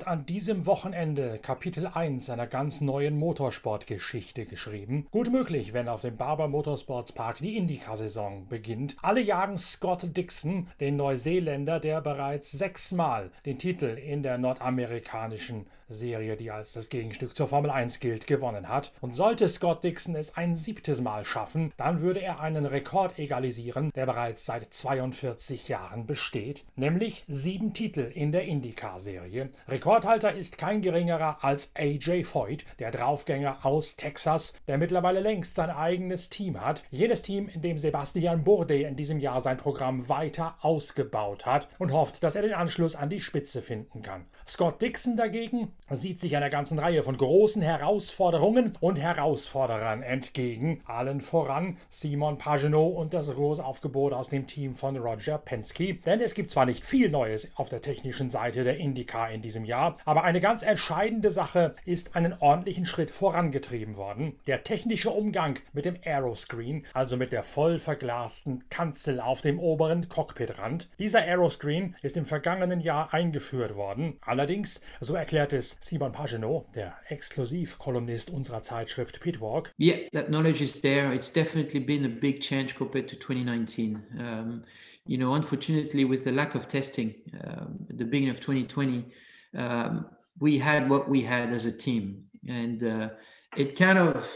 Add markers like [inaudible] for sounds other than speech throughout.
Wird an diesem Wochenende Kapitel 1 einer ganz neuen Motorsportgeschichte geschrieben? Gut möglich, wenn auf dem Barber Motorsports Park die Indycar-Saison beginnt. Alle jagen Scott Dixon, den Neuseeländer, der bereits sechsmal den Titel in der nordamerikanischen Serie, die als das Gegenstück zur Formel 1 gilt, gewonnen hat. Und sollte Scott Dixon es ein siebtes Mal schaffen, dann würde er einen Rekord egalisieren, der bereits seit 42 Jahren besteht, nämlich sieben Titel in der IndyCar-Serie. Rekordhalter ist kein geringerer als AJ Foyt, der Draufgänger aus Texas, der mittlerweile längst sein eigenes Team hat. Jenes Team, in dem Sebastian Bourdais in diesem Jahr sein Programm weiter ausgebaut hat und hofft, dass er den Anschluss an die Spitze finden kann. Scott Dixon dagegen sieht sich einer ganzen Reihe von großen Herausforderungen und Herausforderern entgegen. Allen voran Simon Pagenaud und das große Aufgebot aus dem Team von Roger Penske. Denn es gibt zwar nicht viel Neues auf der technischen Seite der IndyCar in diesem Jahr, aber eine ganz entscheidende Sache ist einen ordentlichen Schritt vorangetrieben worden. Der technische Umgang mit dem Aeroscreen, also mit der voll verglasten Kanzel auf dem oberen Cockpitrand. Dieser Aeroscreen ist im vergangenen Jahr eingeführt worden. Allerdings, so erklärt es Simon Pagenaud, der Exklusivkolumnist unserer Zeitschrift Pitwalk. Yeah, that knowledge is there. It's definitely been a big change compared to 2019. Um, you know, unfortunately, with the lack of testing um, at the beginning of 2020, um, we had what we had as a team. And uh, it kind of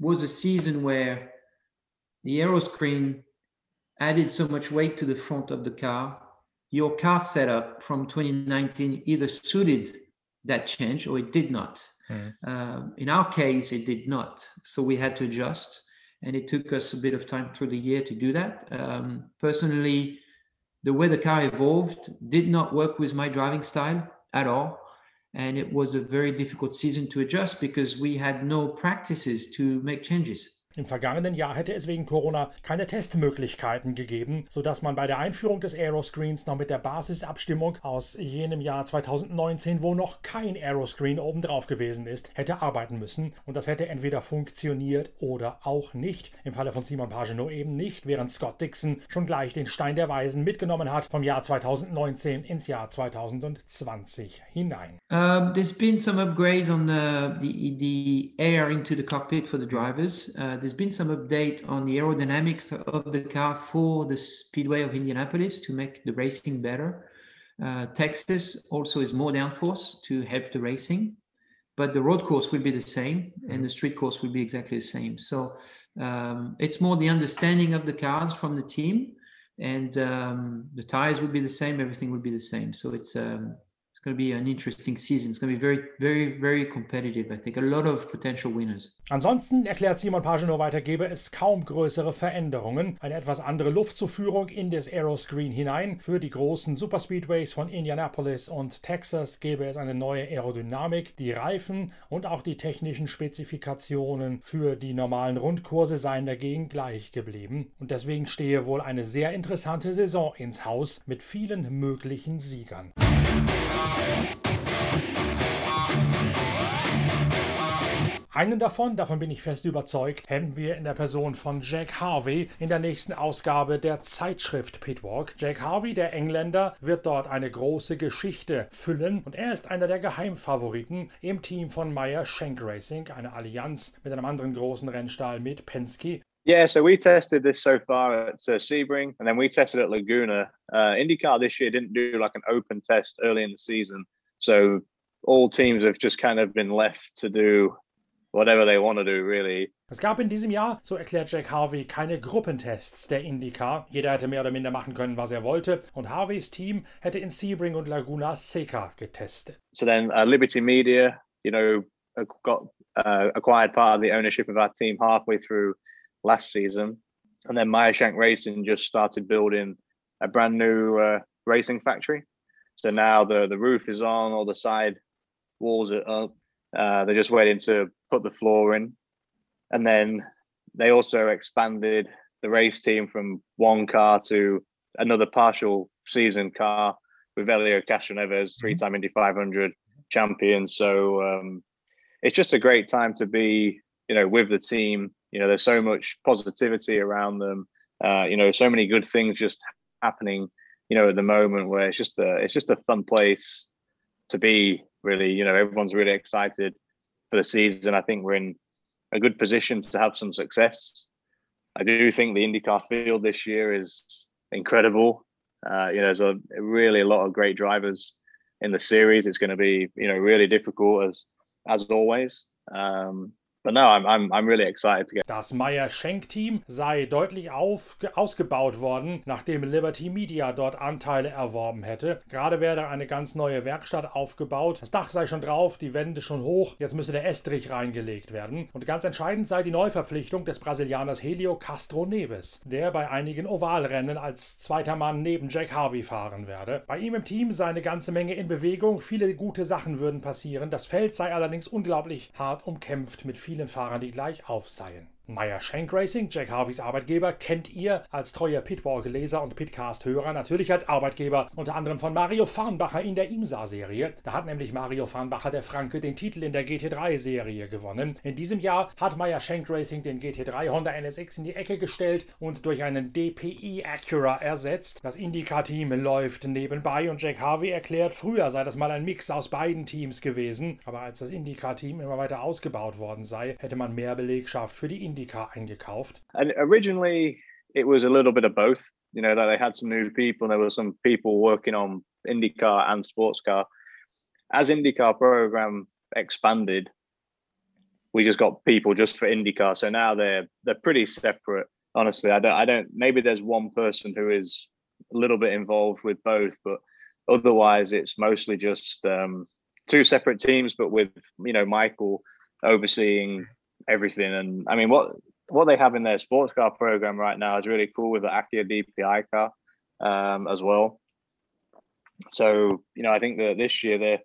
was a season where the aero screen added so much weight to the front of the car. Your car setup from 2019 either suited that change or it did not. Mm. Um, in our case, it did not. So we had to adjust. And it took us a bit of time through the year to do that. Um, personally, the way the car evolved did not work with my driving style at all. And it was a very difficult season to adjust because we had no practices to make changes. Im vergangenen Jahr hätte es wegen Corona keine Testmöglichkeiten gegeben, sodass man bei der Einführung des Aeroscreens noch mit der Basisabstimmung aus jenem Jahr 2019, wo noch kein Aeroscreen obendrauf gewesen ist, hätte arbeiten müssen. Und das hätte entweder funktioniert oder auch nicht. Im Falle von Simon Pagenaud eben nicht, während Scott Dixon schon gleich den Stein der Weisen mitgenommen hat vom Jahr 2019 ins Jahr 2020 hinein. Uh, there's been some upgrades on the, the, the air into the cockpit for the drivers. Uh, there's been some update on the aerodynamics of the car for the Speedway of Indianapolis to make the racing better. Uh, Texas also is more downforce to help the racing, but the road course will be the same and the street course will be exactly the same. So um, it's more the understanding of the cars from the team, and um, the tires will be the same. Everything will be the same. So it's um, going to be an interesting season. It's going to be very, very, very competitive. I think a lot of potential winners. Ansonsten erklärt Simon Pagenaud weiter, gebe es kaum größere Veränderungen. Eine etwas andere Luftzuführung in das Aeroscreen hinein. Für die großen Superspeedways von Indianapolis und Texas gäbe es eine neue Aerodynamik. Die Reifen und auch die technischen Spezifikationen für die normalen Rundkurse seien dagegen gleich geblieben. Und deswegen stehe wohl eine sehr interessante Saison ins Haus mit vielen möglichen Siegern. Einen davon, davon bin ich fest überzeugt, hätten wir in der Person von Jack Harvey in der nächsten Ausgabe der Zeitschrift Pitwalk. Jack Harvey, der Engländer, wird dort eine große Geschichte füllen und er ist einer der Geheimfavoriten im Team von Meyer Shank Racing, eine Allianz mit einem anderen großen Rennstall mit Penske. Yeah, so we tested this so far at uh, Sebring, and then we tested at Laguna. Uh, IndyCar this year didn't do like an open test early in the season, so all teams have just kind of been left to do whatever they want to do, really. Es gab in diesem Jahr, so erklärt Jack Harvey, keine Gruppentests der IndyCar. Jeder hätte mehr oder minder machen können, was er wollte. Und Harveys Team hätte in Sebring und Laguna Seca getestet. So then uh, Liberty Media, you know, got uh, acquired part of the ownership of our team halfway through last season. And then Shank Racing just started building a brand new uh, racing factory. So now the, the roof is on, all the side walls are up. Uh, they're just waiting to put the floor in. And then they also expanded the race team from one car to another partial season car with Elio Castroneves, three time Indy 500 champion. So um, it's just a great time to be, you know, with the team you know there's so much positivity around them uh, you know so many good things just happening you know, at the moment where it's just a it's just a fun place to be. Really, you know, everyone's really excited for the season. I think we're in a good position to have some success. I do think the IndyCar field this year is incredible. Uh, you know, there's a really a lot of great drivers in the series. It's going to be, you know, really difficult as as always. Um, But no, I'm, I'm, I'm really excited to get. Das Meyer-Schenk-Team sei deutlich auf, ausgebaut worden, nachdem Liberty Media dort Anteile erworben hätte. Gerade werde eine ganz neue Werkstatt aufgebaut. Das Dach sei schon drauf, die Wände schon hoch. Jetzt müsse der Estrich reingelegt werden. Und ganz entscheidend sei die Neuverpflichtung des Brasilianers Helio Castro Neves, der bei einigen Ovalrennen als zweiter Mann neben Jack Harvey fahren werde. Bei ihm im Team sei eine ganze Menge in Bewegung. Viele gute Sachen würden passieren. Das Feld sei allerdings unglaublich hart umkämpft mit vielen vielen Fahrern, die gleich auf seien. Meyer Shank Racing, Jack Harveys Arbeitgeber, kennt ihr als treuer Pitwalk-Leser und Pitcast-Hörer natürlich als Arbeitgeber unter anderem von Mario Farnbacher in der IMSA-Serie. Da hat nämlich Mario Farnbacher der Franke den Titel in der GT3-Serie gewonnen. In diesem Jahr hat Meyer Shank Racing den GT3 Honda NSX in die Ecke gestellt und durch einen DPI Acura ersetzt. Das IndyCar-Team läuft nebenbei und Jack Harvey erklärt, früher sei das mal ein Mix aus beiden Teams gewesen, aber als das IndyCar-Team immer weiter ausgebaut worden sei, hätte man mehr Belegschaft für die IndyCar eingekauft? And originally, it was a little bit of both. You know that they had some new people, and there were some people working on IndyCar and sports car. As IndyCar program expanded, we just got people just for IndyCar. So now they're they're pretty separate. Honestly, I don't I don't. Maybe there's one person who is a little bit involved with both, but otherwise it's mostly just um, two separate teams, but with you know Michael overseeing everything. And I mean, what what they have in their sports car program right now is really cool with the Acura DPI car um, as well. So you know, I think that this year they're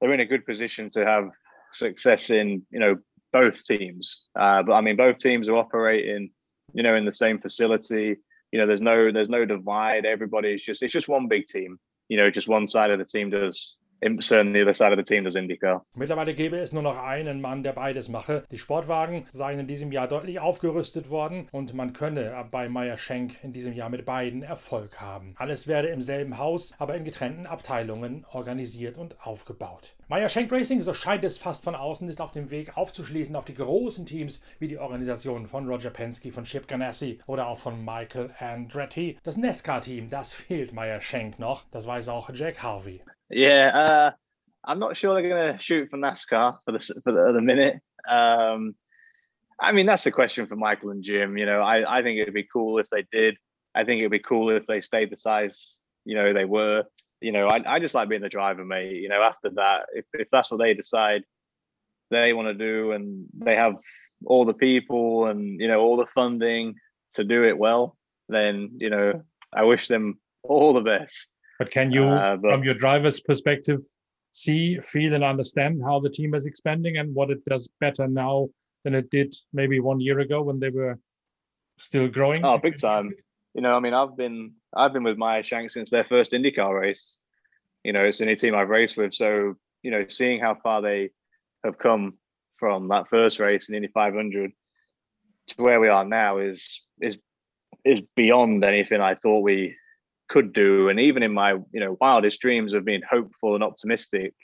they're in a good position to have success in you know both teams. Uh, but I mean, both teams are operating you know in the same facility. You know, there's no there's no divide. Everybody's just it's just one big team. You know, just one side of the team does the other side of the team does IndyCar. Mittlerweile gäbe es nur noch einen Mann, der beides mache. Die Sportwagen seien in diesem Jahr deutlich aufgerüstet worden und man könne bei Meyer Schenk in diesem Jahr mit beiden Erfolg haben. Alles werde im selben Haus, aber in getrennten Abteilungen organisiert und aufgebaut. Meyer Schenk Racing, so scheint es fast von außen, ist auf dem Weg aufzuschließen auf die großen Teams wie die Organisationen von Roger Penske, von Chip Ganassi oder auch von Michael Andretti. Das NASCAR-Team, das fehlt Meyer Schenk noch. Das weiß auch Jack Harvey. Yeah, uh, I'm not sure they're going to shoot for NASCAR for the for the, the minute. Um, I mean, that's a question for Michael and Jim. You know, I, I think it'd be cool if they did. I think it'd be cool if they stayed the size, you know, they were. You know, I, I just like being the driver, mate. You know, after that, if, if that's what they decide they want to do and they have all the people and, you know, all the funding to do it well, then, you know, I wish them all the best. But can you, uh, but, from your driver's perspective, see, feel, and understand how the team is expanding and what it does better now than it did maybe one year ago when they were still growing? Oh, big time. You know, I mean, I've been I've been with Maya Shank since their first IndyCar race. You know, it's any team I've raced with. So, you know, seeing how far they have come from that first race in Indy 500 to where we are now is is is beyond anything I thought we could do. And even in my you know wildest dreams of being hopeful and optimistic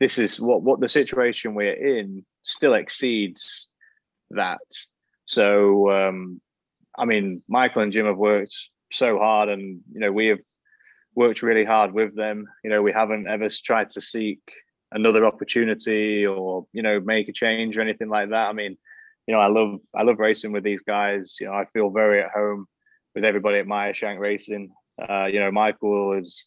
this is what what the situation we're in still exceeds that. So um i mean michael and jim have worked so hard and you know we have worked really hard with them. You know we haven't ever tried to seek another opportunity or you know make a change or anything like that. I mean you know i love i love racing with these guys. You know i feel very at home with everybody at Meyer Shank Racing. Uh, you know, Michael is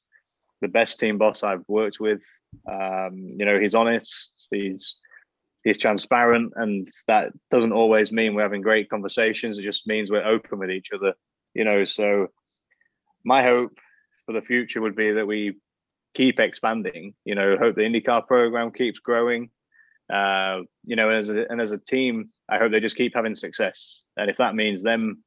the best team boss I've worked with. Um, you know, he's honest, he's he's transparent, and that doesn't always mean we're having great conversations. It just means we're open with each other. You know, so my hope for the future would be that we keep expanding. You know, hope the IndyCar program keeps growing. Uh, you know, and as a, and as a team, I hope they just keep having success. And if that means them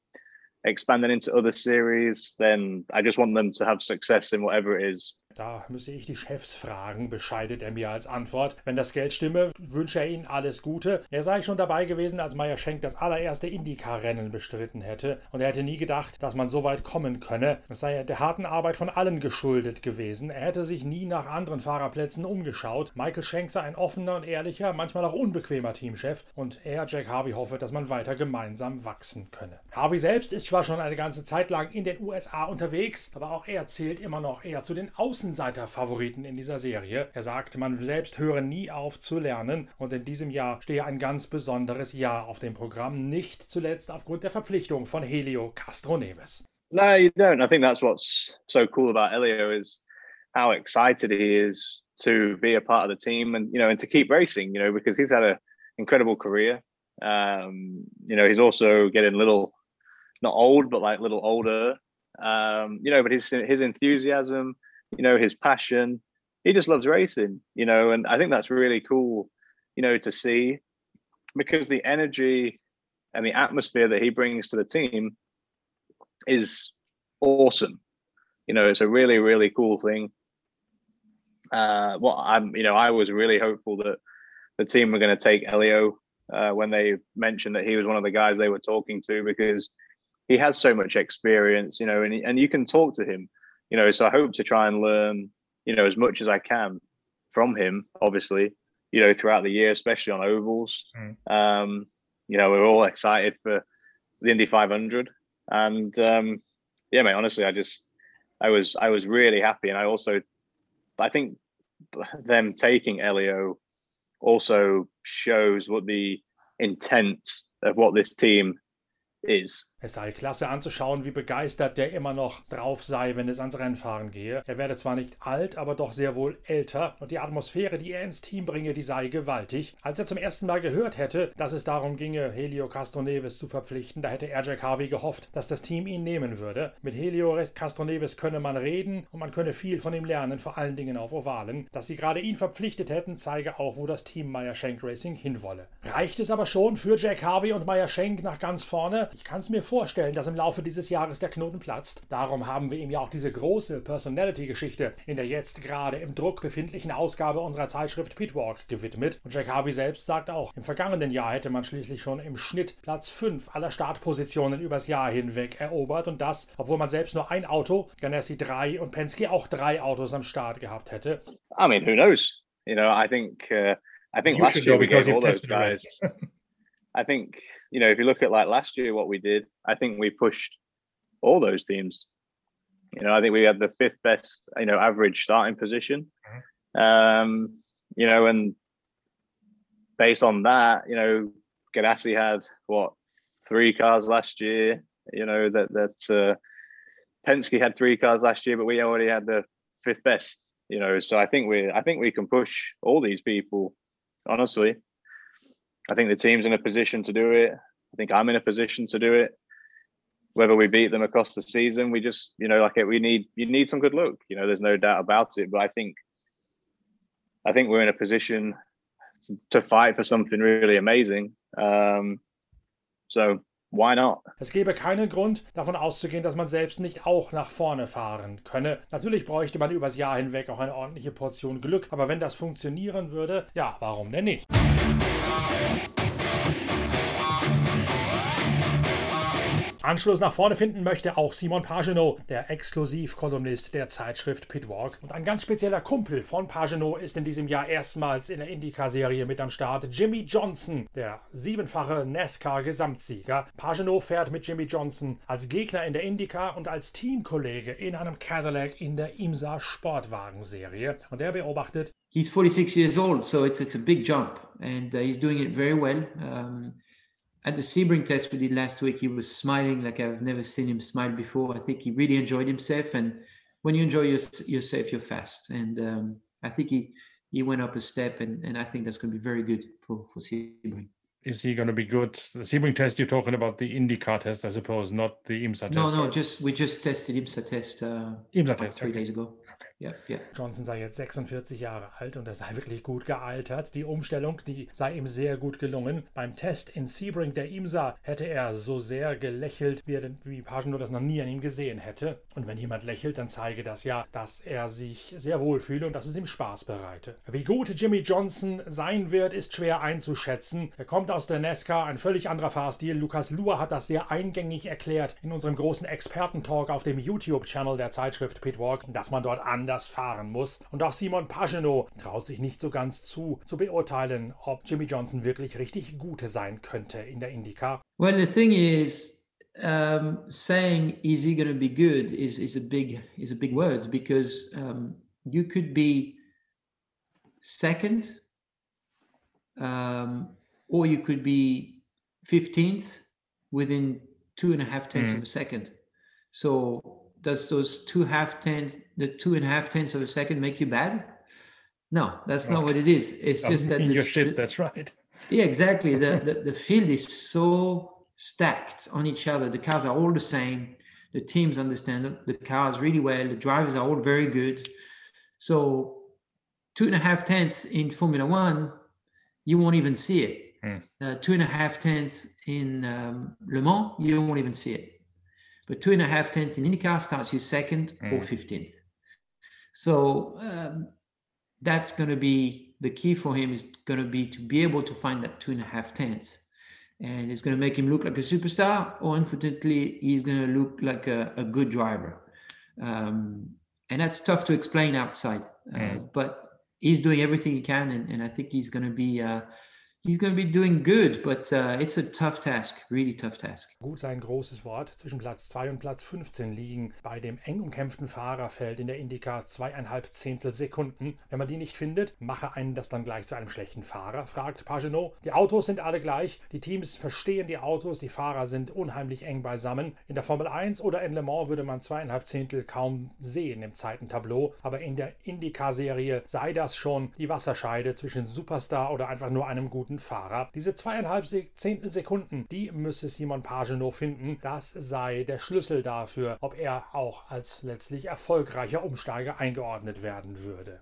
expanding into other series, then I just want them to have success in whatever it is Da müsse ich die Chefs fragen, bescheidet er mir als Antwort. Wenn das Geld stimme, wünsche er ihnen alles Gute. Er sei schon dabei gewesen, als Meyer Schenk das allererste Indycar-Rennen bestritten hätte. Und er hätte nie gedacht, dass man so weit kommen könne. Es sei der harten Arbeit von allen geschuldet gewesen. Er hätte sich nie nach anderen Fahrerplätzen umgeschaut. Michael Schenk sei ein offener und ehrlicher, manchmal auch unbequemer Teamchef. Und er, Jack Harvey, hoffe, dass man weiter gemeinsam wachsen könne. Harvey selbst ist zwar schon eine ganze Zeit lang in den USA unterwegs, aber auch er zählt immer noch eher zu den Außen Außenseiter-Favoriten in dieser Serie. Er sagt, man selbst höre nie auf zu lernen und in diesem Jahr stehe ein ganz besonderes Jahr auf dem Programm, nicht zuletzt aufgrund der Verpflichtung von Helio Castroneves. No, you don't. I think that's what's so cool about Elio is how excited he is to be a part of the team and you know and to keep racing, you know, because he's had an incredible career. Um, you know, he's also getting little not old, but like little older. Um, you know, but his his enthusiasm, you know, his passion. He just loves racing, you know, and I think that's really cool, you know, to see because the energy and the atmosphere that he brings to the team is awesome. You know, it's a really, really cool thing. Uh, what I'm, you know, I was really hopeful that the team were going to take Elio uh, when they mentioned that he was one of the guys they were talking to because he has so much experience, you know, and and you can talk to him you know, so I hope to try and learn, you know, as much as I can from him, obviously, you know, throughout the year, especially on ovals. Mm. Um, you know, we're all excited for the Indy 500. And um, yeah, mate, honestly, I just, I was, I was really happy. And I also, I think them taking Elio also shows what the intent of what this team is. Es sei klasse anzuschauen, wie begeistert der immer noch drauf sei, wenn es ans Rennfahren gehe. Er werde zwar nicht alt, aber doch sehr wohl älter und die Atmosphäre, die er ins Team bringe, die sei gewaltig. Als er zum ersten Mal gehört hätte, dass es darum ginge, Helio Castroneves zu verpflichten, da hätte er Jack Harvey gehofft, dass das Team ihn nehmen würde. Mit Helio Castroneves könne man reden und man könne viel von ihm lernen, vor allen Dingen auf Ovalen. Dass sie gerade ihn verpflichtet hätten, zeige auch, wo das Team Meyer Shank Racing hinwolle. Reicht es aber schon für Jack Harvey und Meyer Shank nach ganz vorne? Ich kann es mir vorstellen, dass im Laufe dieses Jahres der Knoten platzt. Darum haben wir ihm ja auch diese große Personality-Geschichte in der jetzt gerade im Druck befindlichen Ausgabe unserer Zeitschrift Pitwalk gewidmet. Und Jack Harvey selbst sagt auch, im vergangenen Jahr hätte man schließlich schon im Schnitt Platz 5 aller Startpositionen übers Jahr hinweg erobert und das, obwohl man selbst nur ein Auto, Ganassi drei und Penske auch drei Autos am Start gehabt hätte. I mean, who knows? You know, I think uh, I think you last year we gave all those guys. I think you know, if you look at like last year, what we did, I think we pushed all those teams. You know, I think we had the fifth best, you know, average starting position. Mm-hmm. Um, you know, and based on that, you know, Gadassi had what three cars last year. You know that that uh, Penske had three cars last year, but we already had the fifth best. You know, so I think we I think we can push all these people. Honestly, I think the team's in a position to do it. I think I'm in a position to do it. Whether we beat them across the season, we just, you know, like we need you need some good luck. You know, there's no doubt about it. But I think I think we're in a position to fight for something really amazing. Um, so why not? Es gäbe keinen Grund, davon auszugehen, dass man selbst nicht auch nach vorne fahren könne. Natürlich bräuchte man übers Jahr hinweg auch eine ordentliche Portion Glück, aber wenn das funktionieren würde, ja, warum denn nicht? Yeah. Anschluss nach vorne finden möchte auch Simon Pagenaud, der Exklusivkolumnist der Zeitschrift Pitwalk. Und ein ganz spezieller Kumpel von Pagenaud ist in diesem Jahr erstmals in der IndyCar-Serie mit am Start. Jimmy Johnson, der siebenfache NASCAR-Gesamtsieger. Pagenaud fährt mit Jimmy Johnson als Gegner in der IndyCar und als Teamkollege in einem Cadillac in der IMSA Sportwagenserie. Und er beobachtet, He's 46 years old, so it's, it's a big jump and uh, he's doing it very well. Um, at the Sebring test we did last week, he was smiling like I've never seen him smile before. I think he really enjoyed himself, and when you enjoy your, yourself, you're fast. And um, I think he he went up a step, and, and I think that's going to be very good for for Sebring. Is he going to be good? The Sebring test you're talking about the IndyCar test, I suppose, not the IMSA test. No, no, just we just tested IMSA test. Uh, IMSA test three okay. days ago. Ja, ja. Johnson sei jetzt 46 Jahre alt und er sei wirklich gut gealtert. Die Umstellung, die sei ihm sehr gut gelungen. Beim Test in Sebring, der ihm sah, hätte er so sehr gelächelt, wie, er, wie Pagano das noch nie an ihm gesehen hätte. Und wenn jemand lächelt, dann zeige das ja, dass er sich sehr wohl fühle und dass es ihm Spaß bereite. Wie gut Jimmy Johnson sein wird, ist schwer einzuschätzen. Er kommt aus der NASCAR, ein völlig anderer Fahrstil. Lukas Luhr hat das sehr eingängig erklärt in unserem großen Expertentalk auf dem YouTube-Channel der Zeitschrift Pitwalk, dass man dort anders fahren muss. Und auch Simon Pagenaud traut sich nicht so ganz zu, zu beurteilen, ob Jimmy Johnson wirklich richtig gut sein könnte in der IndyCar. Well, the thing is, um, saying is he going to be good is, is a big is a big word because um, you could be second um, or you could be 15th within two and a half tenths mm. of a second. So does those two half tenths, the two and a half tenths of a second make you bad? No, that's right. not what it is. It's just that [laughs] in your ship, that's right. Yeah, exactly. the, [laughs] the the field is so stacked on each other. The cars are all the same. The teams understand the cars really well. The drivers are all very good. So two and a half tenths in Formula One, you won't even see it. Mm. Uh, two and a half tenths in um, Le Mans, you won't even see it. But two and a half tenths in IndyCar starts you second mm. or 15th. So um, that's going to be the key for him is going to be to be able to find that two and a half tenths. And it's going to make him look like a superstar, or unfortunately, he's going to look like a, a good driver. Um, and that's tough to explain outside. Mm. Uh, but he's doing everything he can, and, and I think he's going to be uh, He's going to be doing good, but uh, it's a tough task, really tough task. Gut sein großes Wort. Zwischen Platz 2 und Platz 15 liegen bei dem eng umkämpften Fahrerfeld in der Indica zweieinhalb Zehntel Sekunden. Wenn man die nicht findet, mache einen das dann gleich zu einem schlechten Fahrer, fragt Pagenot. Die Autos sind alle gleich, die Teams verstehen die Autos, die Fahrer sind unheimlich eng beisammen. In der Formel 1 oder in Le Mans würde man zweieinhalb Zehntel kaum sehen im Zeitentableau, aber in der Indica-Serie sei das schon die Wasserscheide zwischen Superstar oder einfach nur einem guten guten Fahrer. Diese zweieinhalb Zehntel Sekunden, die müsse Simon Pagenaud finden. Das sei der Schlüssel dafür, ob er auch als letztlich erfolgreicher Umsteiger eingeordnet werden würde.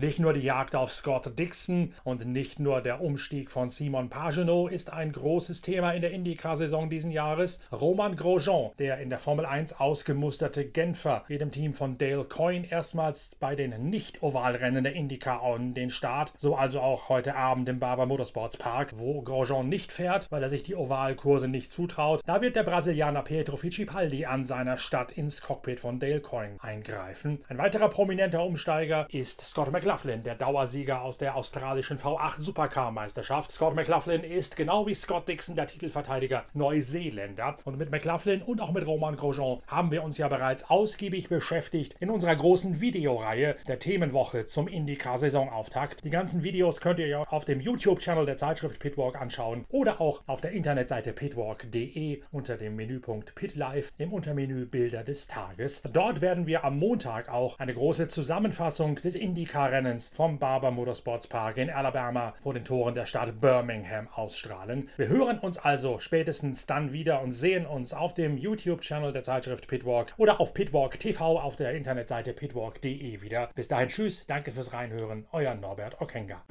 Nicht nur die Jagd auf Scott Dixon und nicht nur der Umstieg von Simon Pagenaud ist ein großes Thema in der IndyCar-Saison diesen Jahres. Roman Grosjean, der in der Formel 1 ausgemusterte Genfer, geht im Team von Dale Coyne erstmals bei den Nicht-Ovalrennen der IndyCar an den Start. So also auch heute Abend im Barber Motorsports Park, wo Grosjean nicht fährt, weil er sich die Ovalkurse nicht zutraut. Da wird der Brasilianer Pietro Fittipaldi an seiner Stadt ins Cockpit von Dale Coyne eingreifen. Ein weiterer prominenter Umsteiger ist Scott McLaughlin. McLaughlin, der Dauersieger aus der australischen V8 Supercar-Meisterschaft. Scott McLaughlin ist genau wie Scott Dixon, der Titelverteidiger, Neuseeländer. Und mit McLaughlin und auch mit Roman Grosjean haben wir uns ja bereits ausgiebig beschäftigt in unserer großen Videoreihe der Themenwoche zum IndyCar-Saisonauftakt. Die ganzen Videos könnt ihr auf dem YouTube-Channel der Zeitschrift Pitwalk anschauen oder auch auf der Internetseite pitwalk.de unter dem Menüpunkt Pit Live im Untermenü Bilder des Tages. Dort werden wir am Montag auch eine große Zusammenfassung des IndyCar Rennens vom Barber Motorsports Park in Alabama vor den Toren der Stadt Birmingham ausstrahlen. Wir hören uns also spätestens dann wieder und sehen uns auf dem YouTube-Channel der Zeitschrift Pitwalk oder auf Pitwalk TV auf der Internetseite pitwalk.de wieder. Bis dahin, tschüss, danke fürs Reinhören, euer Norbert Okenga.